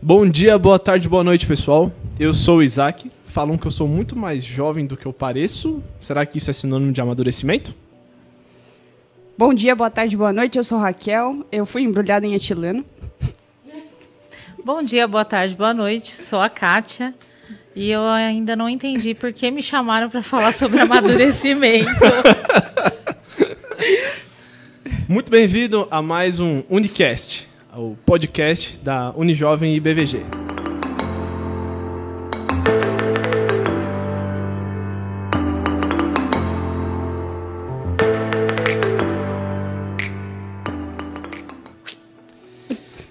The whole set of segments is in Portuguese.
Bom dia, boa tarde, boa noite, pessoal. Eu sou o Isaac. Falam que eu sou muito mais jovem do que eu pareço. Será que isso é sinônimo de amadurecimento? Bom dia, boa tarde, boa noite. Eu sou Raquel. Eu fui embrulhada em etileno. Bom dia, boa tarde, boa noite. Sou a Kátia. E eu ainda não entendi por que me chamaram para falar sobre amadurecimento. Muito bem-vindo a mais um Unicast, o podcast da Unijovem e BVG.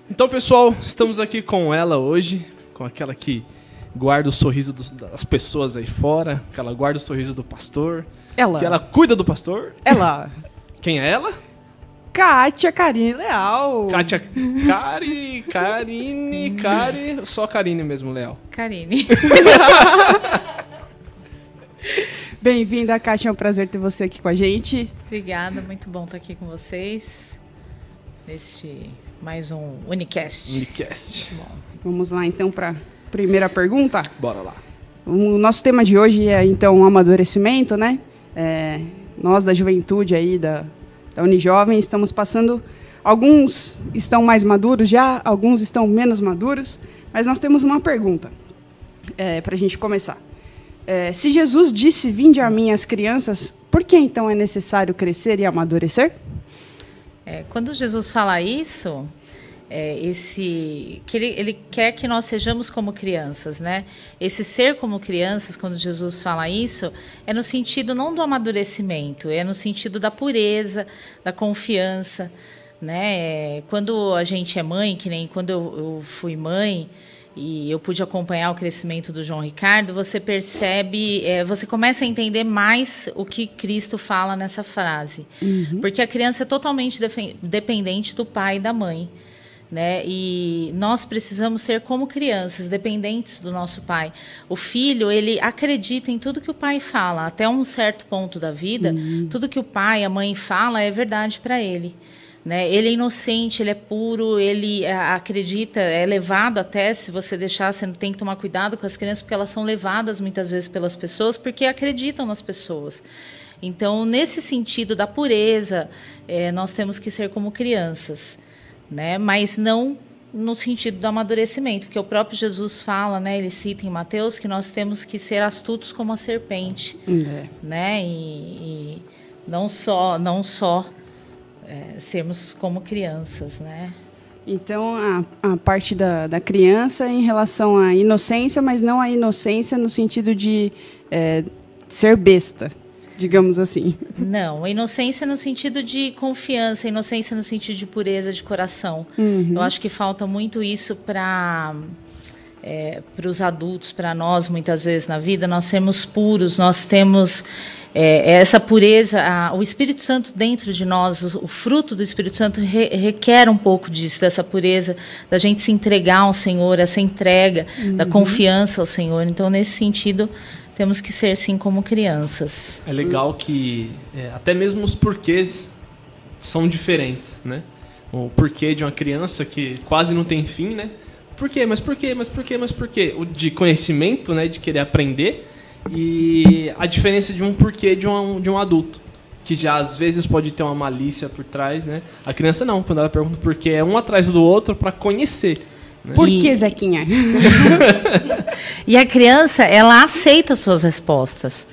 Então, pessoal, estamos aqui com ela hoje, com aquela que guarda o sorriso dos- das pessoas aí fora, que ela guarda o sorriso do pastor, Ela. que ela cuida do pastor. Ela. Quem é ela? Kátia Karine Leal. Kátia Cari, Karine, Cari, só Karine mesmo, Léo. Karine. Bem-vinda, Kátia. É um prazer ter você aqui com a gente. Obrigada, muito bom estar aqui com vocês. Neste mais um Unicast. Unicast. Vamos lá, então, para a primeira pergunta. Bora lá. O nosso tema de hoje é, então, o amadurecimento, né? É, nós, da juventude aí, da, da Unijovem, estamos passando... Alguns estão mais maduros já, alguns estão menos maduros, mas nós temos uma pergunta para a gente começar. É, se Jesus disse, vinde a mim as crianças, por que então é necessário crescer e amadurecer? É, quando Jesus fala isso, é, esse que ele, ele quer que nós sejamos como crianças, né? Esse ser como crianças, quando Jesus fala isso, é no sentido não do amadurecimento, é no sentido da pureza, da confiança, né? É, quando a gente é mãe, que nem quando eu, eu fui mãe e eu pude acompanhar o crescimento do João Ricardo, você percebe, é, você começa a entender mais o que Cristo fala nessa frase. Porque a criança é totalmente dependente do pai e da mãe. Né? E nós precisamos ser como crianças, dependentes do nosso pai. O filho, ele acredita em tudo que o pai fala, até um certo ponto da vida, tudo que o pai, a mãe fala é verdade para ele. Né? Ele é inocente, ele é puro, ele é, acredita, é levado até, se você deixar, você tem que tomar cuidado com as crianças, porque elas são levadas muitas vezes pelas pessoas, porque acreditam nas pessoas. Então, nesse sentido da pureza, eh, nós temos que ser como crianças, né? mas não no sentido do amadurecimento, porque o próprio Jesus fala, né? ele cita em Mateus, que nós temos que ser astutos como a serpente É. né? E, e não só, não só é, sermos como crianças, né? Então, a, a parte da, da criança em relação à inocência, mas não a inocência no sentido de é, ser besta, digamos assim. Não, inocência no sentido de confiança, inocência no sentido de pureza de coração. Uhum. Eu acho que falta muito isso para para os adultos, para nós, muitas vezes na vida, nós sermos puros, nós temos é, essa pureza, a- o Espírito Santo dentro de nós, o, o fruto do Espírito Santo re- requer um pouco disso, dessa pureza, da gente se entregar ao Senhor, essa entrega, da confiança ao Senhor. Então, nesse sentido, temos que ser sim como crianças. É legal que é, até mesmo os porquês são diferentes, né? O porquê de uma criança que quase não tem fim, né? Por quê? Mas por quê? Mas por quê? Mas por quê? O de conhecimento, né? De querer aprender. E a diferença de um porquê de um, de um adulto. Que já às vezes pode ter uma malícia por trás, né? A criança não. Quando ela pergunta por quê, é um atrás do outro para conhecer. Por E- que, Zequinha? E a criança, ela aceita suas respostas,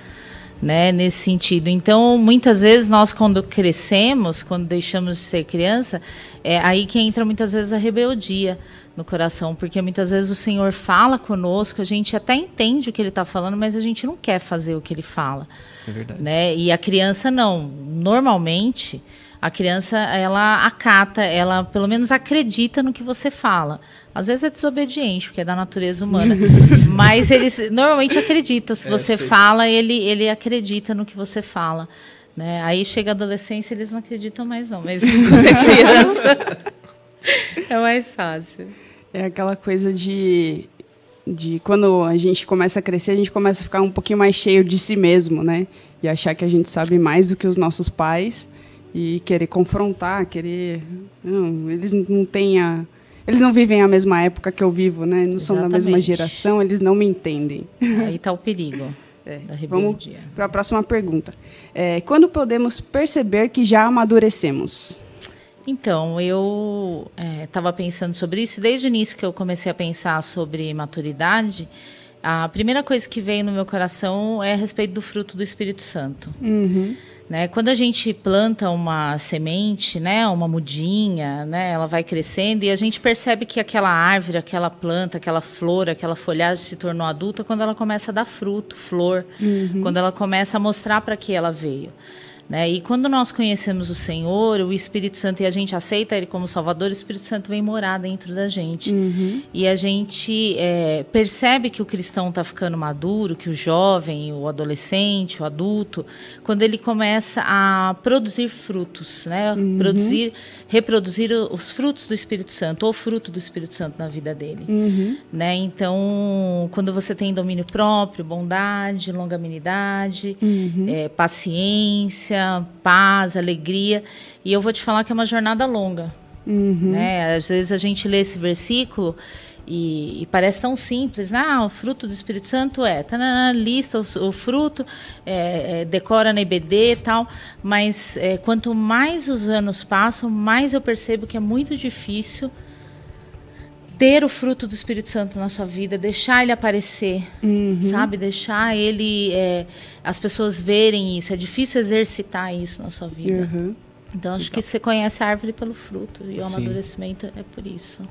né, nesse sentido. Então, muitas vezes nós quando crescemos, quando deixamos de ser criança, é aí que entra muitas vezes a rebeldia no coração, porque muitas vezes o Senhor fala conosco, a gente até entende o que ele está falando, mas a gente não quer fazer o que ele fala É verdade. né? E a criança não. Normalmente, a criança ela acata, ela pelo menos acredita no que você fala. Às vezes é desobediente, porque é da natureza humana. Mas eles normalmente acreditam. Se É, você sei. fala, ele, ele acredita no que você fala. Né? Aí chega a adolescência, eles não acreditam mais, não. Mas quando é criança, é mais fácil. É aquela coisa de, de quando a gente começa a crescer, a gente começa a ficar um pouquinho mais cheio de si mesmo, né? E achar que a gente sabe mais do que os nossos pais e querer confrontar, querer. Não, eles não têm a. eles não vivem a mesma época que eu vivo, né? Não são da mesma Exatamente. geração, eles não me entendem. Aí está o perigo É, da Vamos para a próxima pergunta. É, quando podemos perceber que já amadurecemos? Então, eu estava pensando sobre isso. Desde o início que eu comecei a pensar sobre maturidade, a primeira coisa que veio no meu coração é a respeito do fruto do Espírito Santo. Uhum. Né? Quando a gente planta uma semente, né, uma mudinha, né, ela vai crescendo e a gente percebe que aquela árvore, aquela planta, aquela flor, aquela folhagem se tornou adulta quando ela começa a dar fruto, flor, quando ela começa a mostrar para que ela veio. Né? E quando nós conhecemos o Senhor, o Espírito Santo, e a gente aceita Ele como Salvador, o Espírito Santo vem morar dentro da gente. E a gente é, percebe que o cristão está ficando maduro, que o jovem, o adolescente, o adulto, quando ele começa a produzir frutos, né? produzir, reproduzir os frutos do Espírito Santo, ou fruto do Espírito Santo na vida dele. Né? Então, quando você tem domínio próprio, bondade, longanimidade, é, paciência, paz, alegria. E eu vou te falar que é uma jornada longa. Né? Às vezes a gente lê esse versículo e, e parece tão simples. né? Ah, o fruto do Espírito Santo é. Tanana, lista o, o fruto, é, é, decora na IBD e tal. Mas é, quanto mais os anos passam, mais eu percebo que é muito difícil ter o fruto do Espírito Santo na sua vida, deixar ele aparecer, sabe? Deixar ele, é, as pessoas verem isso. É difícil exercitar isso na sua vida. Uhum. Então acho que você conhece a árvore pelo fruto e o Sim. amadurecimento é por isso.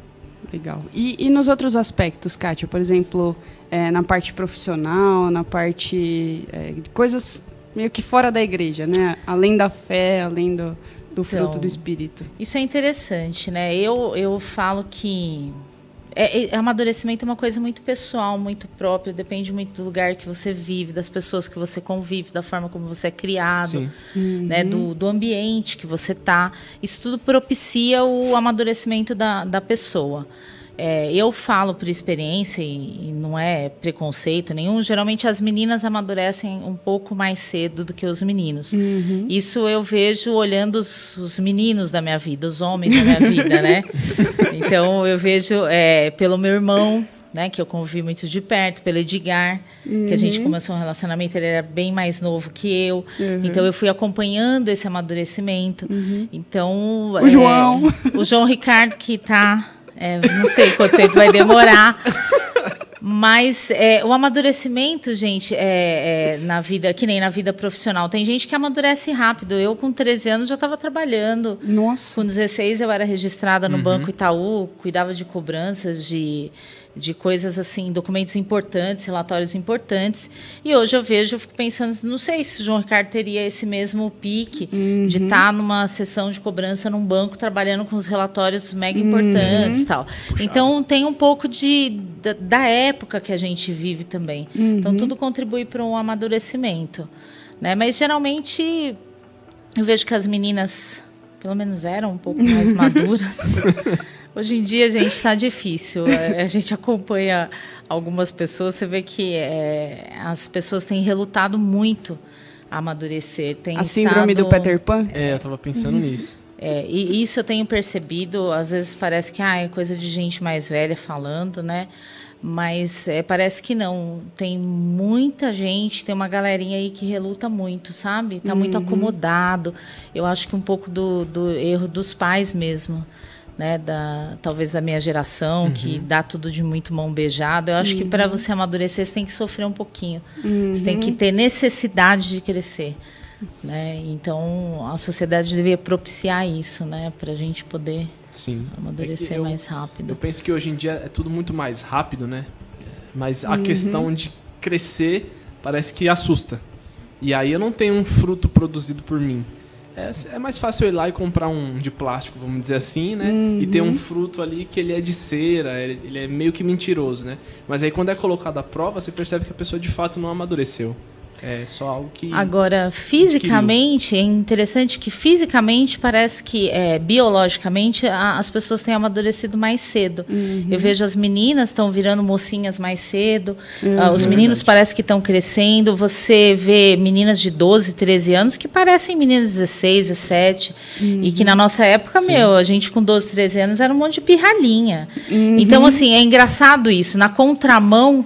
Legal. E, e nos outros aspectos, Kátia? Por exemplo, é, na parte profissional, na parte é, de coisas meio que fora da igreja, né? Além da fé, além do, do fruto Então, do Espírito. Isso é interessante, né? Eu, eu falo que é, é- amadurecimento é uma coisa muito pessoal, muito própria, depende muito do lugar que você vive, das pessoas que você convive, da forma como você é criado, Sim. né? Do, do ambiente que você tá. Isso tudo propicia o amadurecimento da, da pessoa. É, eu falo por experiência e, e não é preconceito nenhum. Geralmente as meninas amadurecem um pouco mais cedo do que os meninos. Isso eu vejo olhando os, os meninos da minha vida, os homens da minha vida, né? Então eu vejo é, pelo meu irmão, né, que eu convivi muito de perto, pelo Edgar, que a gente começou um relacionamento, ele era bem mais novo que eu. Então eu fui acompanhando esse amadurecimento. Então O João. o João Ricardo que tá, é, não sei quanto tempo vai demorar. Mas é, o amadurecimento, gente, é, é, na vida, que nem na vida profissional, tem gente que amadurece rápido. Eu, com 13 anos, já estava trabalhando. Nossa. Com 16 eu era registrada no Banco Itaú, cuidava de cobranças de, de coisas assim, documentos importantes, relatórios importantes. E hoje eu vejo, eu fico pensando, não sei se o João Ricardo teria esse mesmo pique de estar numa sessão de cobrança num banco trabalhando com os relatórios mega importantes e tal. Então tem um pouco de da, da época que a gente vive também. Então tudo contribui para um amadurecimento, né? Mas geralmente eu vejo que as meninas, pelo menos eram um pouco mais maduras. Hoje em dia, gente, está difícil. É, A gente acompanha algumas pessoas, você vê que é, as pessoas têm relutado muito a amadurecer. Tem A síndrome do estado- Peter Pan? É, eu tava pensando nisso. é, e isso eu tenho percebido, às vezes parece que ah, é coisa de gente mais velha falando, né? Mas é, parece que não. Tem muita gente, tem uma galerinha aí que reluta muito, sabe? Tá muito acomodado. Eu acho que um pouco do, do erro dos pais mesmo. Né, da, talvez da minha geração, que dá tudo de muito mão beijada. Eu acho que para você amadurecer, você tem que sofrer um pouquinho. Você tem que ter necessidade de crescer. Né? Então, a sociedade deveria propiciar isso, né? Para a gente poder Sim. amadurecer É eu- mais Eu rápido. penso que hoje em dia é tudo muito mais rápido, né? Mas a questão de crescer parece que assusta. E aí eu não tenho um fruto produzido por mim. É, é mais fácil eu ir lá e comprar um de plástico, vamos dizer assim, né? E ter um fruto ali que ele é de cera, ele ele é meio que mentiroso, né? Mas aí quando é colocado à prova, você percebe que a pessoa de fato não amadureceu. É só algo que. Agora, fisicamente, é interessante que fisicamente parece que, é, biologicamente, a, as pessoas têm amadurecido mais cedo. Uhum. Eu vejo as meninas estão virando mocinhas mais cedo, uhum. uh, os meninos parece que estão crescendo. Você vê meninas de 12, 13 anos que parecem meninas de 16, 17. Uhum. E que na nossa época, Sim. meu, a gente com 12, 13 anos era um monte de pirralhinha. Uhum. Então, assim, é engraçado isso. Na contramão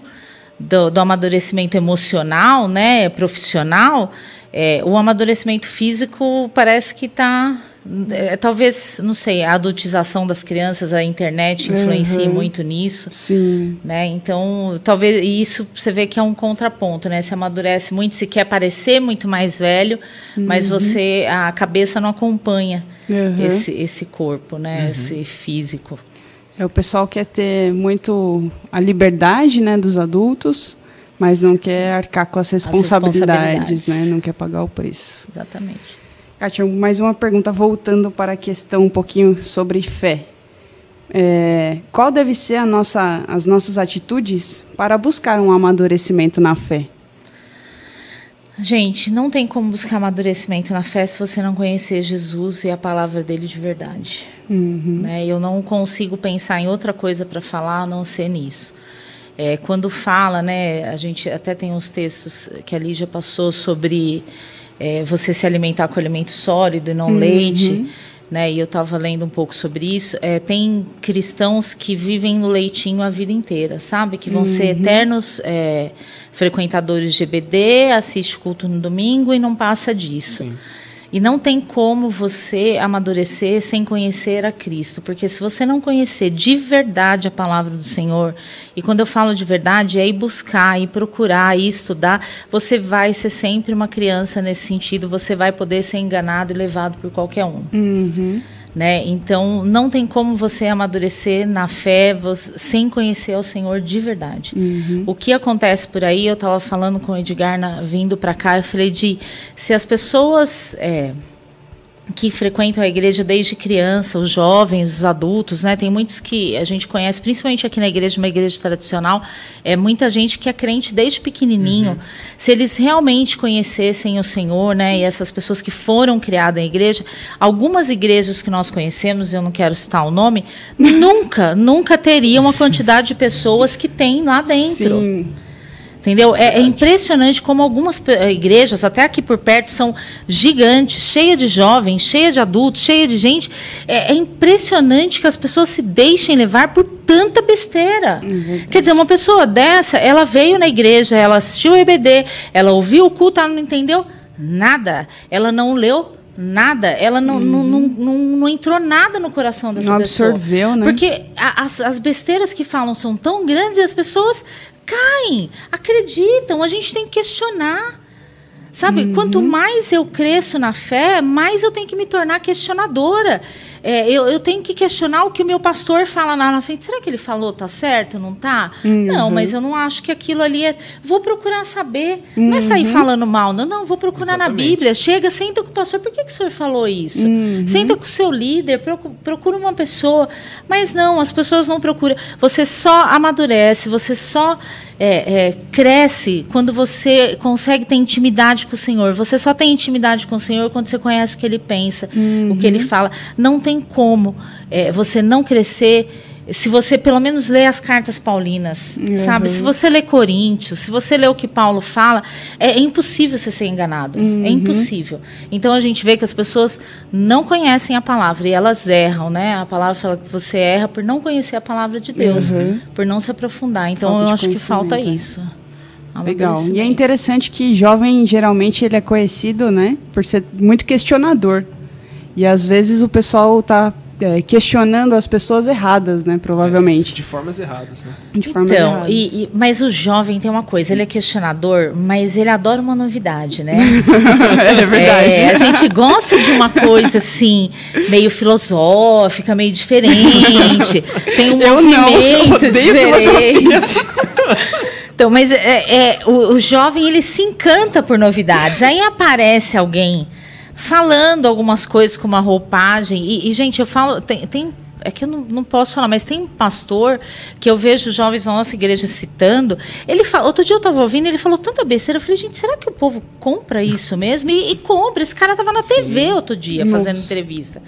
do, do amadurecimento emocional, né, profissional, é, o amadurecimento físico parece que está é, talvez, não sei, a adultização das crianças, a internet influencia uhum. muito nisso. Sim. Né? Então, talvez isso você vê que é um contraponto, né? Se amadurece muito, se quer parecer muito mais velho, uhum. mas você a cabeça não acompanha uhum. esse, esse corpo, né? Uhum. Esse físico. É, o pessoal quer ter muito a liberdade né, dos adultos, mas não quer arcar com as responsabilidades, as responsabilidades. Né? não quer pagar o preço. Exatamente. Kátia, mais uma pergunta voltando para a questão um pouquinho sobre fé. É, qual deve ser nossa, as nossas atitudes para buscar um amadurecimento na fé? Gente, não tem como buscar amadurecimento na fé se você não conhecer Jesus e a palavra dele de verdade. Uhum. Né? Eu não consigo pensar em outra coisa para falar a não ser nisso. É, quando fala, né, a gente até tem uns textos que a Lígia passou sobre é, você se alimentar com alimento sólido e não uhum. leite. Né, e eu estava lendo um pouco sobre isso. É, tem cristãos que vivem no leitinho a vida inteira, sabe? Que vão uhum. ser eternos é, frequentadores de EBD, assiste culto no domingo e não passa disso. Sim. E não tem como você amadurecer sem conhecer a Cristo, porque se você não conhecer de verdade a palavra do Senhor, e quando eu falo de verdade, é ir buscar, ir procurar, ir estudar, você vai ser sempre uma criança nesse sentido, você vai poder ser enganado e levado por qualquer um. Uhum. Né? Então, não tem como você amadurecer na fé você, sem conhecer o Senhor de verdade. Uhum. O que acontece por aí, eu estava falando com o Edgar na, vindo para cá, eu falei de se as pessoas. É, que frequentam a igreja desde criança, os jovens, os adultos, né? Tem muitos que a gente conhece, principalmente aqui na igreja, uma igreja tradicional, é muita gente que é crente desde pequenininho. Uhum. Se eles realmente conhecessem o Senhor, né? E essas pessoas que foram criadas em igreja, algumas igrejas que nós conhecemos, eu não quero citar o nome, nunca, nunca teriam a quantidade de pessoas que tem lá dentro. Sim. Entendeu? É, é, impressionante como algumas eh, igrejas, até aqui por perto, são gigantes, cheias de jovens, cheias de adultos, cheias de gente. É, é, impressionante que as pessoas se deixem levar por tanta besteira. Uhum. Quer dizer, uma pessoa dessa, ela veio na igreja, ela assistiu o EBD, ela ouviu o culto, ela não entendeu nada. Ela não leu nada, ela não, uhum. não, não, não, não, entrou nada no coração dessa não pessoa. Não absorveu, né? Porque as, as besteiras que falam são tão grandes e as pessoas caem, acreditam. A gente tem que questionar. Sabe, uhum. quanto mais eu cresço na fé, mais eu tenho que me tornar questionadora. É, eu, eu, tenho que questionar o que o meu pastor fala lá na frente. Será que ele falou tá certo, não tá? Uhum. Não, mas eu não acho que aquilo ali é. Vou procurar saber. Uhum. Não é sair uhum. falando mal, não. Não, vou procurar Exatamente. na Bíblia. Chega, senta com o pastor. Por que, que o senhor falou isso? Uhum. Senta com o seu líder, procura uma pessoa. Mas não, as pessoas não procuram. Você só amadurece, você só é, é, cresce quando você consegue ter intimidade com o Senhor. Você só tem intimidade com o Senhor quando você conhece o que Ele pensa, uhum. o que Ele fala. Não tem como é, você não crescer se você pelo menos lê as cartas paulinas, uhum. sabe? Se você lê Coríntios, se você lê o que Paulo fala, é, é impossível você ser enganado. É uhum. É impossível. Então a gente vê que as pessoas não conhecem a palavra e elas erram, né? A palavra fala que você erra por não conhecer a palavra de Deus, uhum. por não se aprofundar. Então falta eu acho que falta isso. Legal. E é interessante que jovem geralmente ele é conhecido, né, por ser muito questionador. E às vezes o pessoal está é, questionando as pessoas erradas, né? Provavelmente. É, de formas erradas, né? De formas então, erradas. E, e, mas o jovem tem uma coisa, ele é questionador, mas ele adora uma novidade, né? é verdade. É, a gente gosta de uma coisa assim, meio filosófica, meio diferente. tem um eu movimento não, diferente. Então, mas é, é, o, o jovem ele se encanta por novidades. Aí aparece alguém falando algumas coisas com uma roupagem. E, e gente, eu falo, tem, tem é que eu não, não, posso falar, mas tem um pastor que eu vejo jovens na nossa igreja citando. Ele fala, outro dia eu estava ouvindo, ele falou tanta besteira. Eu falei, gente, será que o povo compra isso mesmo? E, e compra. Esse cara estava na Sim. TV outro dia Nossa. fazendo entrevista.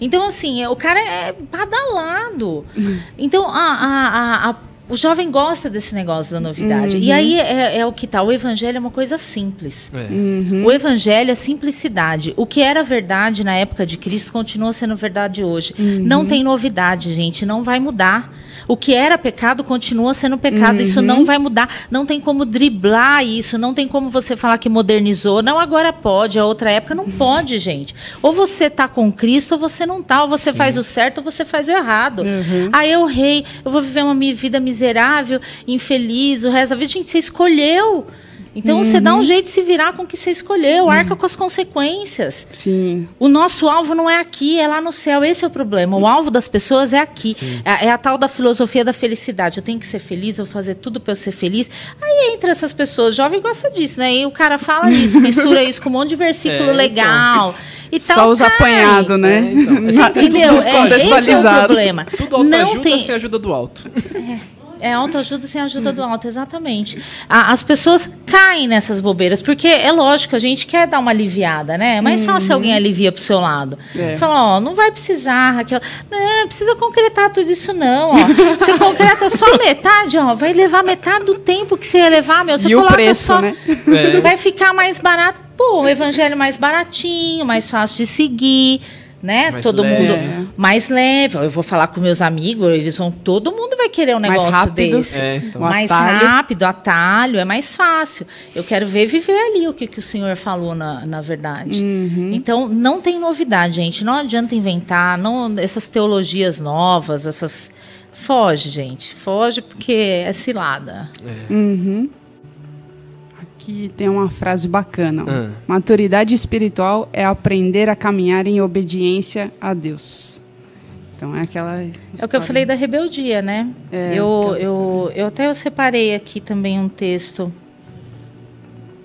Então, assim, o cara é badalado. Hum. Então, a, a, a o jovem gosta desse negócio da novidade. Uhum. E aí é, é, o que tá. O evangelho é uma coisa simples. É. Uhum. O evangelho é simplicidade. O que era verdade na época de Cristo continua sendo verdade hoje. Uhum. Não tem novidade, gente. Não vai mudar. O que era pecado continua sendo pecado. Uhum. Isso não vai mudar. Não tem como driblar isso. Não tem como você falar que modernizou. Não, agora pode. A outra época não pode, gente. Ou você tá com Cristo ou você não tá. Ou você Sim. faz o certo ou você faz o errado. Uhum. Aí eu rei, eu vou viver uma vida miserável, infeliz, o resto da vida. Gente, você escolheu. Então uhum. você dá um uhum. jeito de se virar com o que você escolheu, arca uhum. com as consequências. Sim. O nosso alvo não é aqui, é lá no céu. Esse é o problema. O alvo das pessoas é aqui. É, é, a tal da filosofia da felicidade. Eu tenho que ser feliz, eu vou fazer tudo para eu ser feliz. Aí entra essas pessoas, jovem gosta disso, né? E o cara fala isso, mistura isso com um monte de versículo é, então. legal. Então. Só os apanhados, né? É, então. Entendeu? Tudo descontextualizado. É, esse é o problema. Tudo não tem... sem ajuda do alto. É. É autoajuda sem ajuda do alto, exatamente. as pessoas caem nessas bobeiras, porque é lógico, a gente quer dar uma aliviada, né? É mais uhum. fácil alguém alivia pro seu lado. É. Fala, ó, não vai precisar, Raquel. Não, precisa concretar tudo isso, não. Ó. Você concreta só metade, ó. Vai levar metade do tempo que você ia levar, meu. Você e coloca o preço, só. Né? É. Vai ficar mais barato. Pô, o evangelho mais baratinho, mais fácil de seguir né? Mais todo leve. mundo mais leve. Eu vou falar com meus amigos, eles vão, todo mundo vai querer um negócio mais rápido, desse. É, então. Mais atalho. rápido, atalho, é mais fácil. Eu quero ver viver ali o que, que o senhor falou na, na verdade. Uhum. Então, não tem novidade, gente. Não adianta inventar, não essas teologias novas, essas foge, gente. Foge porque é cilada. É. Uhum que tem uma frase bacana. Ah. Maturidade espiritual é aprender a caminhar em obediência a Deus. Então é aquela. História. É o que eu falei da rebeldia, né? É, eu, eu, eu até eu separei aqui também um texto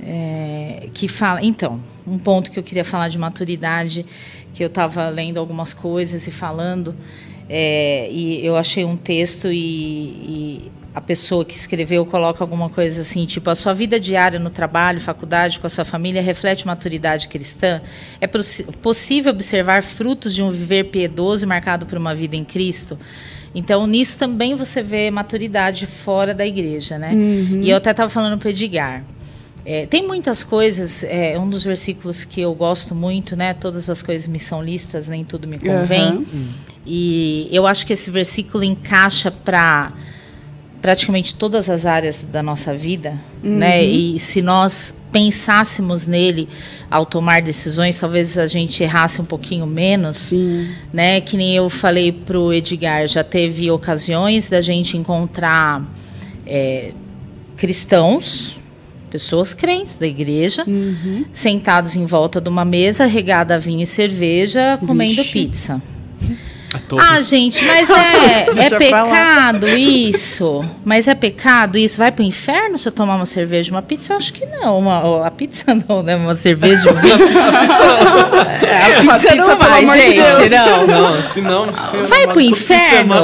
é, que fala. Então, um ponto que eu queria falar de maturidade, que eu estava lendo algumas coisas e falando, é, e eu achei um texto e, e a pessoa que escreveu coloca alguma coisa assim, tipo, a sua vida diária no trabalho, faculdade, com a sua família reflete maturidade cristã? É possível observar frutos de um viver piedoso e marcado por uma vida em Cristo? Então, nisso também você vê maturidade fora da igreja, né? Uhum. E eu até estava falando para o Edgar. É, tem muitas coisas, é um dos versículos que eu gosto muito, né? Todas as coisas me são listas, nem tudo me convém. Uhum. E eu acho que esse versículo encaixa para praticamente todas as áreas da nossa vida, uhum. né? E se nós pensássemos nele ao tomar decisões, talvez a gente errasse um pouquinho menos, Sim. né? Que nem eu falei para o Edgar, já teve ocasiões da gente encontrar é, cristãos, pessoas crentes da igreja, uhum. sentados em volta de uma mesa regada a vinho e cerveja, comendo Vixe. pizza. Ah, gente, mas é, é pecado isso? Mas é pecado isso? Vai pro inferno se eu tomar uma cerveja uma pizza? Eu acho que não. Uma, a pizza não, né? Uma cerveja um vinho. a pizza, a pizza não vai, gente. De não. não, se não... Se vai pro inferno?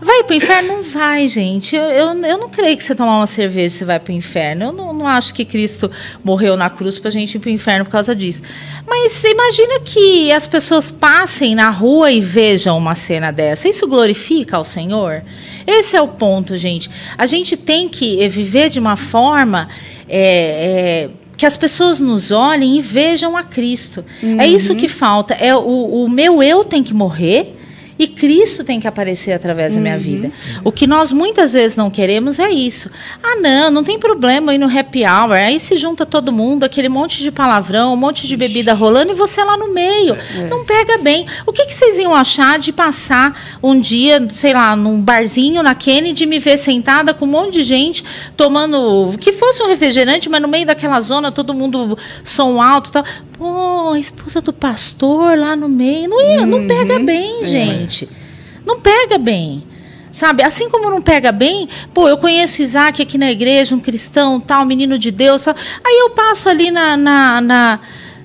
Vai pro inferno? Não vai, gente. Eu, eu, eu não creio que você tomar uma cerveja você vai pro inferno. Eu não, não acho que Cristo morreu na cruz pra gente ir pro inferno por causa disso. Mas imagina que as pessoas passem na rua e vejam uma cena dessa. Isso glorifica ao Senhor? Esse é o ponto, gente. A gente tem que viver de uma forma. É, é, que as pessoas nos olhem e vejam a Cristo. Uhum. É isso que falta. É o, o meu eu tem que morrer e Cristo tem que aparecer através uhum. da minha uhum. vida. O que nós muitas vezes não queremos é isso. Ah, não, não tem problema ir no happy hour. Aí se junta todo mundo, aquele monte de palavrão, um monte de bebida rolando e você lá no meio. É. Não pega bem. O que, que vocês iam achar de passar um dia, sei lá, num barzinho na Kennedy, me ver sentada com um monte de gente tomando. que fosse um refrigerante, mas no meio daquela zona, todo mundo som alto e tal. Pô, a esposa do pastor lá no meio. Não, ia, uhum. não pega bem, é. gente. Não pega bem. Sabe? Assim como não pega bem, pô, eu conheço Isaac aqui na igreja, um cristão, tal, menino de Deus. Tal. Aí eu passo ali na, na, na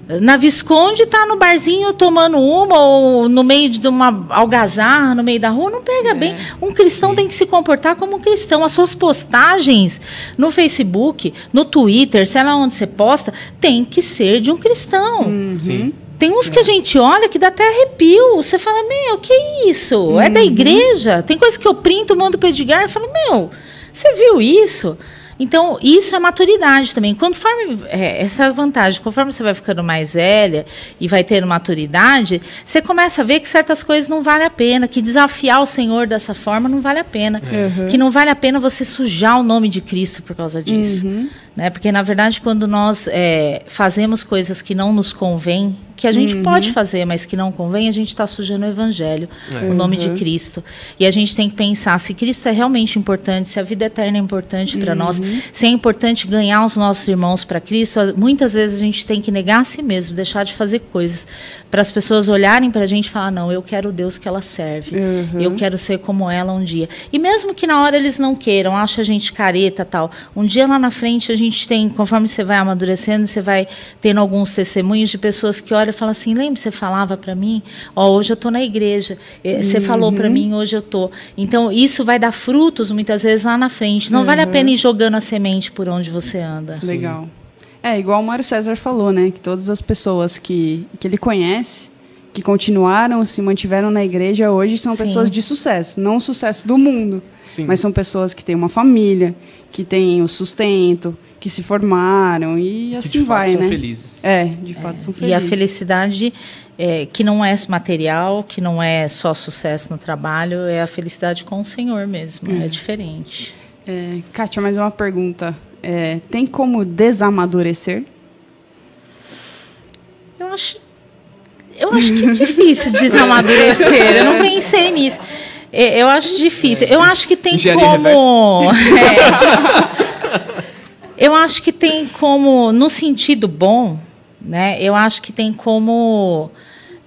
Na Visconde tá no barzinho tomando uma ou no meio de uma algazarra, no meio da rua, não pega é. bem. Um cristão Sim. tem que se comportar como um cristão. As suas postagens no Facebook, no Twitter, sei lá onde você posta, tem que ser de um cristão. Uhum. Sim. Tem uns que a gente olha que dá até arrepio. Você fala, meu, que isso? Uhum. É da uhum. igreja? Tem coisa que eu printo, mando para Edgar e falo, meu, você viu isso? Então, isso é maturidade também. Conforme é, essa vantagem, conforme você vai ficando mais velha e vai tendo maturidade, você começa a ver que certas coisas não vale a pena, que desafiar o Senhor dessa forma não vale a pena, uhum. que não vale a pena você sujar o nome de Cristo por causa disso. Uhum. Né? Porque, na verdade, quando nós é, fazemos coisas que não nos convêm, que a gente uhum. pode fazer, mas que não convém, a gente está sujando o evangelho, é. o nome de uhum. Cristo. E a gente tem que pensar se Cristo é realmente importante, se a vida eterna é importante para uhum. nós, se é importante ganhar os nossos irmãos para Cristo. Muitas vezes a gente tem que negar a si mesmo, deixar de fazer coisas para as pessoas olharem para a gente e falar: não, eu quero o Deus que ela serve, uhum. eu quero ser como ela um dia. E mesmo que na hora eles não queiram, acham a gente careta tal, um dia lá na frente a gente tem, conforme você vai amadurecendo, você vai tendo alguns testemunhos de pessoas que olham e falam assim: lembra, você falava para mim, ó, hoje eu estou na igreja, eh, você uhum. falou para mim, hoje eu estou. Então isso vai dar frutos muitas vezes lá na frente. Não uhum. vale a pena ir jogando a semente por onde você anda. Legal. Sim. É, igual o Mário César falou, né? Que todas as pessoas que, que ele conhece, que continuaram, se mantiveram na igreja hoje, são Sim. pessoas de sucesso. Não o sucesso do mundo, Sim. mas são pessoas que têm uma família, que têm o sustento, que se formaram e assim que de vai, fato né? São felizes. É, de fato é. são felizes. E a felicidade é, que não é material, que não é só sucesso no trabalho, é a felicidade com o Senhor mesmo. É, é diferente. É, Kátia, mais uma pergunta. É, tem como desamadurecer? Eu acho, eu acho que é difícil desamadurecer. Eu não pensei nisso. É, eu acho difícil. Eu acho que tem Engenharia como. Eu acho que tem como, no sentido bom, né? Eu acho que tem como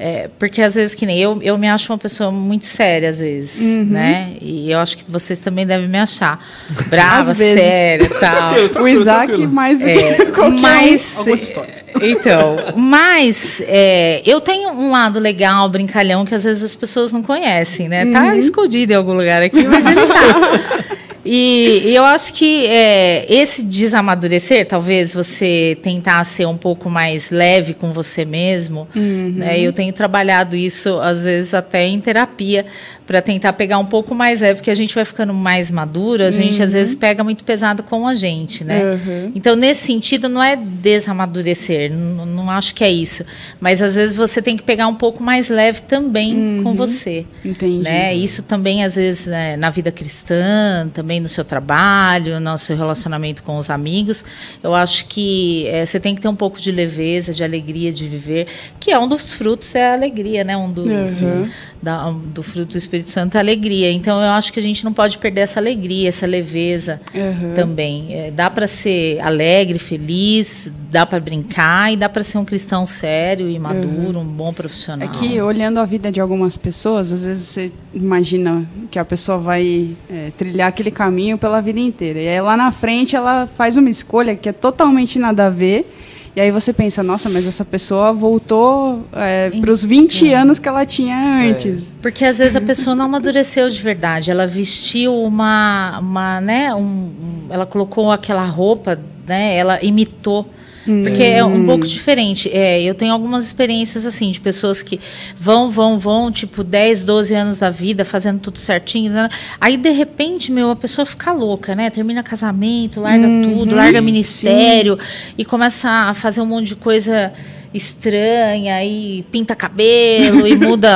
é, porque às vezes, que nem eu, eu me acho uma pessoa muito séria, às vezes, uhum. né? E eu acho que vocês também devem me achar brava, séria e tal. o Isaac mais do é, mas, Algumas histórias. Então, mas é, eu tenho um lado legal, brincalhão, que às vezes as pessoas não conhecem, né? Tá uhum. escondido em algum lugar aqui, mas ele tá. E, e, eu acho que é, esse desamadurecer, talvez você tentar ser um pouco mais leve com você mesmo, uhum. né? eu tenho trabalhado isso, às vezes, até em terapia, para tentar pegar um pouco mais leve, porque a gente vai ficando mais madura, a gente uhum. às vezes pega muito pesado com a gente, né? Uhum. Então, nesse sentido, não é desamadurecer, não, não, acho que é isso. Mas às vezes você tem que pegar um pouco mais leve também uhum. com você. Entendi. Né? Isso também, às vezes, né, na vida cristã, também no seu trabalho, no seu relacionamento com os amigos. Eu acho que é, você tem que ter um pouco de leveza, de alegria de viver, que é um dos frutos, é a alegria, né? Um dos, uhum. Da, do fruto do Espírito Santo a alegria. Então eu acho que a gente não pode perder essa alegria, essa leveza uhum. também. É, dá para ser alegre, feliz, dá para brincar e dá para ser um cristão sério e maduro, uhum. um bom profissional. É que olhando a vida de algumas pessoas, às vezes você imagina que a pessoa vai é, trilhar aquele caminho pela vida inteira. E aí lá na frente ela faz uma escolha que é totalmente nada a ver e aí você pensa, nossa, mas essa pessoa voltou é, para os 20 anos que ela tinha antes. É. Porque às vezes a pessoa não amadureceu de verdade. Ela vestiu uma, uma né, um, ela colocou aquela roupa, né, ela imitou porque é um pouco hum. diferente. É, eu tenho algumas experiências assim, de pessoas que vão, vão, vão, tipo, 10, 12 anos da vida, fazendo tudo certinho. Né? Aí, de repente, meu, a pessoa fica louca, né? Termina casamento, larga uhum. tudo, larga ministério Sim. e começa a fazer um monte de coisa estranha e pinta cabelo e muda.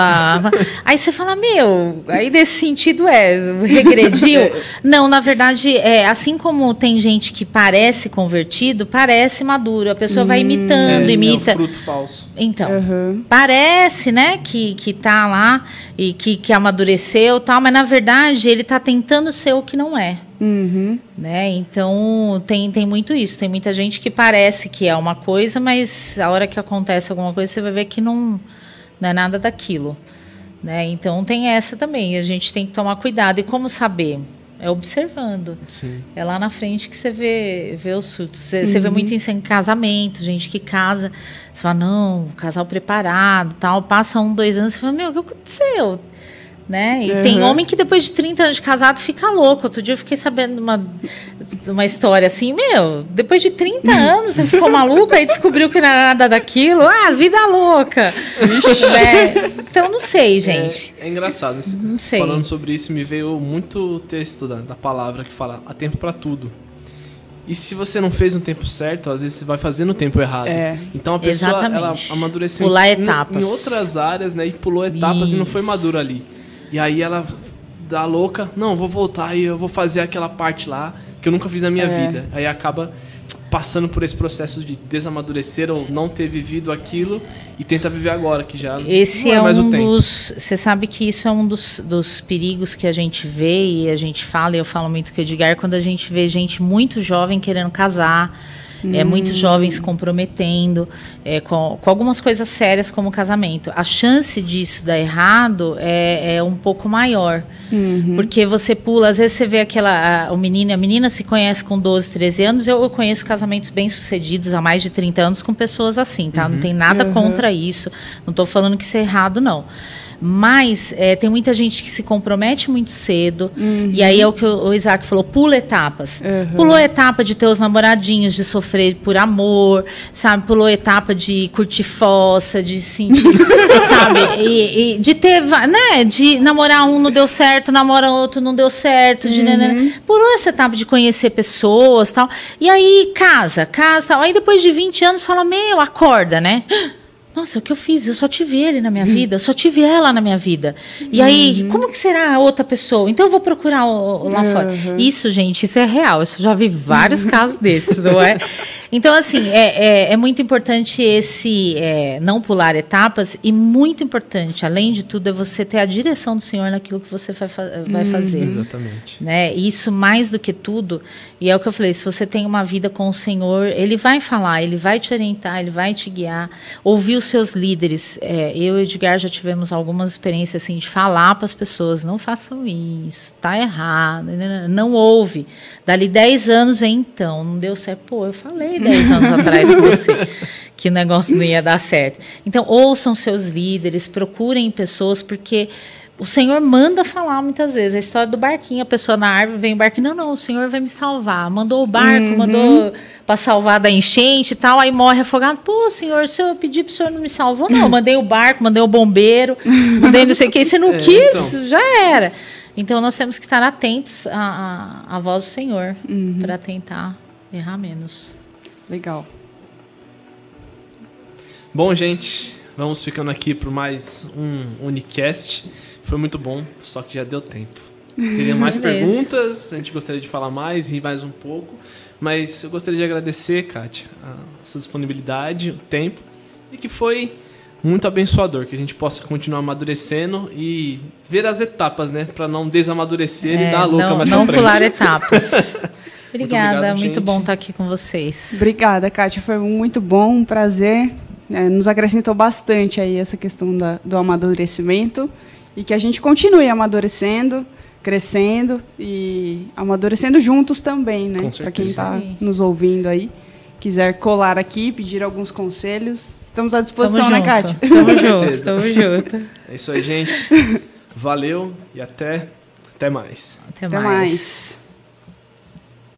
aí você fala, meu, aí desse sentido é, regrediu. Não, na verdade, é assim como tem gente que parece convertido, parece maduro. A pessoa hum, vai imitando, é, imita. É um fruto falso. Então, uhum. parece, né, que, que tá lá e que, que amadureceu tal, mas na verdade ele está tentando ser o que não é. Uhum. Né? Então tem, tem muito isso. Tem muita gente que parece que é uma coisa, mas a hora que acontece alguma coisa você vai ver que não, não é nada daquilo. Né? Então tem essa também. A gente tem que tomar cuidado. E como saber? é observando. Sim. É lá na frente que você vê, vê os frutos. Você, você vê muito isso em casamento, gente que casa. Você fala, não, casal preparado, tal. Passa um, dois anos, você fala, meu, o que aconteceu? Né? E tem Uhum. homem que depois de 30 anos de casado fica louco. Outro dia eu fiquei sabendo uma, uma história assim, meu, depois de 30 anos você ficou maluco, aí descobriu que não era nada daquilo. Ah, vida louca. Né? Então não sei, gente. É, é engraçado. esse- Não sei. Falando sobre isso, me veio muito o texto da, da palavra que fala: há tempo pra tudo. E se você não fez no tempo certo, às vezes você vai fazer no tempo errado. É. Então a pessoa Exatamente. ela amadureceu Pular em, etapas. em outras áreas, né? E pulou etapas e não foi Isso. madura ali. E aí ela dá louca, não, vou voltar e eu vou fazer aquela parte lá que eu nunca fiz na minha É. vida. Aí acaba passando por esse processo de desamadurecer ou não ter vivido aquilo e tenta viver agora, que já Esse não é, é, mais um o tempo. dos. Você sabe que isso é um dos, dos perigos que a gente vê e a gente fala, e eu falo muito com o Edgar, quando a gente vê gente muito jovem querendo casar. É, muitos jovens se comprometendo é, com, com algumas coisas sérias como o casamento. A chance disso dar errado é, é um pouco maior. Porque você pula, às vezes você vê aquela. A, o menino, a menina se conhece com 12, 13 anos. Eu, eu conheço casamentos bem-sucedidos há mais de 30 anos com pessoas assim, tá? Não tem nada Uhum. contra isso. Não estou falando que isso é errado, não. Mas é, tem muita gente que se compromete muito cedo. E aí é o que o, Isaac falou: pula etapas. Uhum. Pulou a etapa de ter os namoradinhos, de sofrer por amor, sabe? Pulou a etapa de curtir fossa, de sentir, sabe? E, e de ter, né? De namorar um não deu certo, namora outro não deu certo. De nanana. Pulou essa etapa de conhecer pessoas tal. E aí casa, casa tal. Aí depois de 20 anos fala: Meu, acorda, né? Nossa, o que eu fiz? Eu só tive ele na minha vida, eu só tive ela na minha vida. E aí, como que será a outra pessoa? Então eu vou procurar o, o lá fora. Isso, gente, isso é real. Eu já vi vários casos desses, não é? Então, assim, é, é, é muito importante esse é, não pular etapas e muito importante, além de tudo, é você ter a direção do Senhor naquilo que você vai, vai fazer Exatamente. né? Isso mais do que tudo, e é o que eu falei, se você tem uma vida com o Senhor, ele vai falar, ele vai te orientar, ele vai te guiar, ouvir os seus líderes. É, eu e o Edgar já tivemos algumas experiências assim de falar para as pessoas, não façam isso, tá errado, não, não ouve. Dali 10 anos, então, não deu certo. Pô, eu falei 10 anos atrás com você que o negócio não ia dar certo. Então, ouçam seus líderes, procurem pessoas, porque o Senhor manda falar muitas vezes. A história do barquinho, a pessoa na árvore vem o barquinho, não, não, o Senhor vai me salvar. Mandou o barco, mandou para salvar da enchente e tal, aí morre afogado. Pô, Senhor, se eu pedir para o Senhor não me salvou, não. Mandei o barco, mandei o bombeiro, mandei não sei o que, você não É, quis, então. já era. Então nós temos que estar atentos à, à, à voz do Senhor para tentar errar menos. Legal. Bom, gente, vamos ficando aqui por mais um Unicast. Foi muito bom, só que já deu tempo. Teria mais Beleza. perguntas, a gente gostaria de falar mais, rir mais um pouco. Mas eu gostaria de agradecer, Kátia, a sua disponibilidade, o tempo, e que foi muito abençoador, que a gente possa continuar amadurecendo e ver as etapas, né? Pra não desamadurecer e É, dar a louca não, mais não pular etapas. Obrigada, obrigado, muito bom estar aqui com vocês. Obrigada, Kátia. Foi muito bom, um prazer. É, nos acrescentou bastante aí essa questão da- do amadurecimento e que a gente continue amadurecendo, crescendo e amadurecendo juntos também, né? Para quem está nos ouvindo aí, quiser colar aqui, pedir alguns conselhos, estamos à Tamo disposição, né, junto. Kátia? Tamo junto, tamo junto. É isso aí, gente. Valeu e até, até mais. Até, Até mais. mais.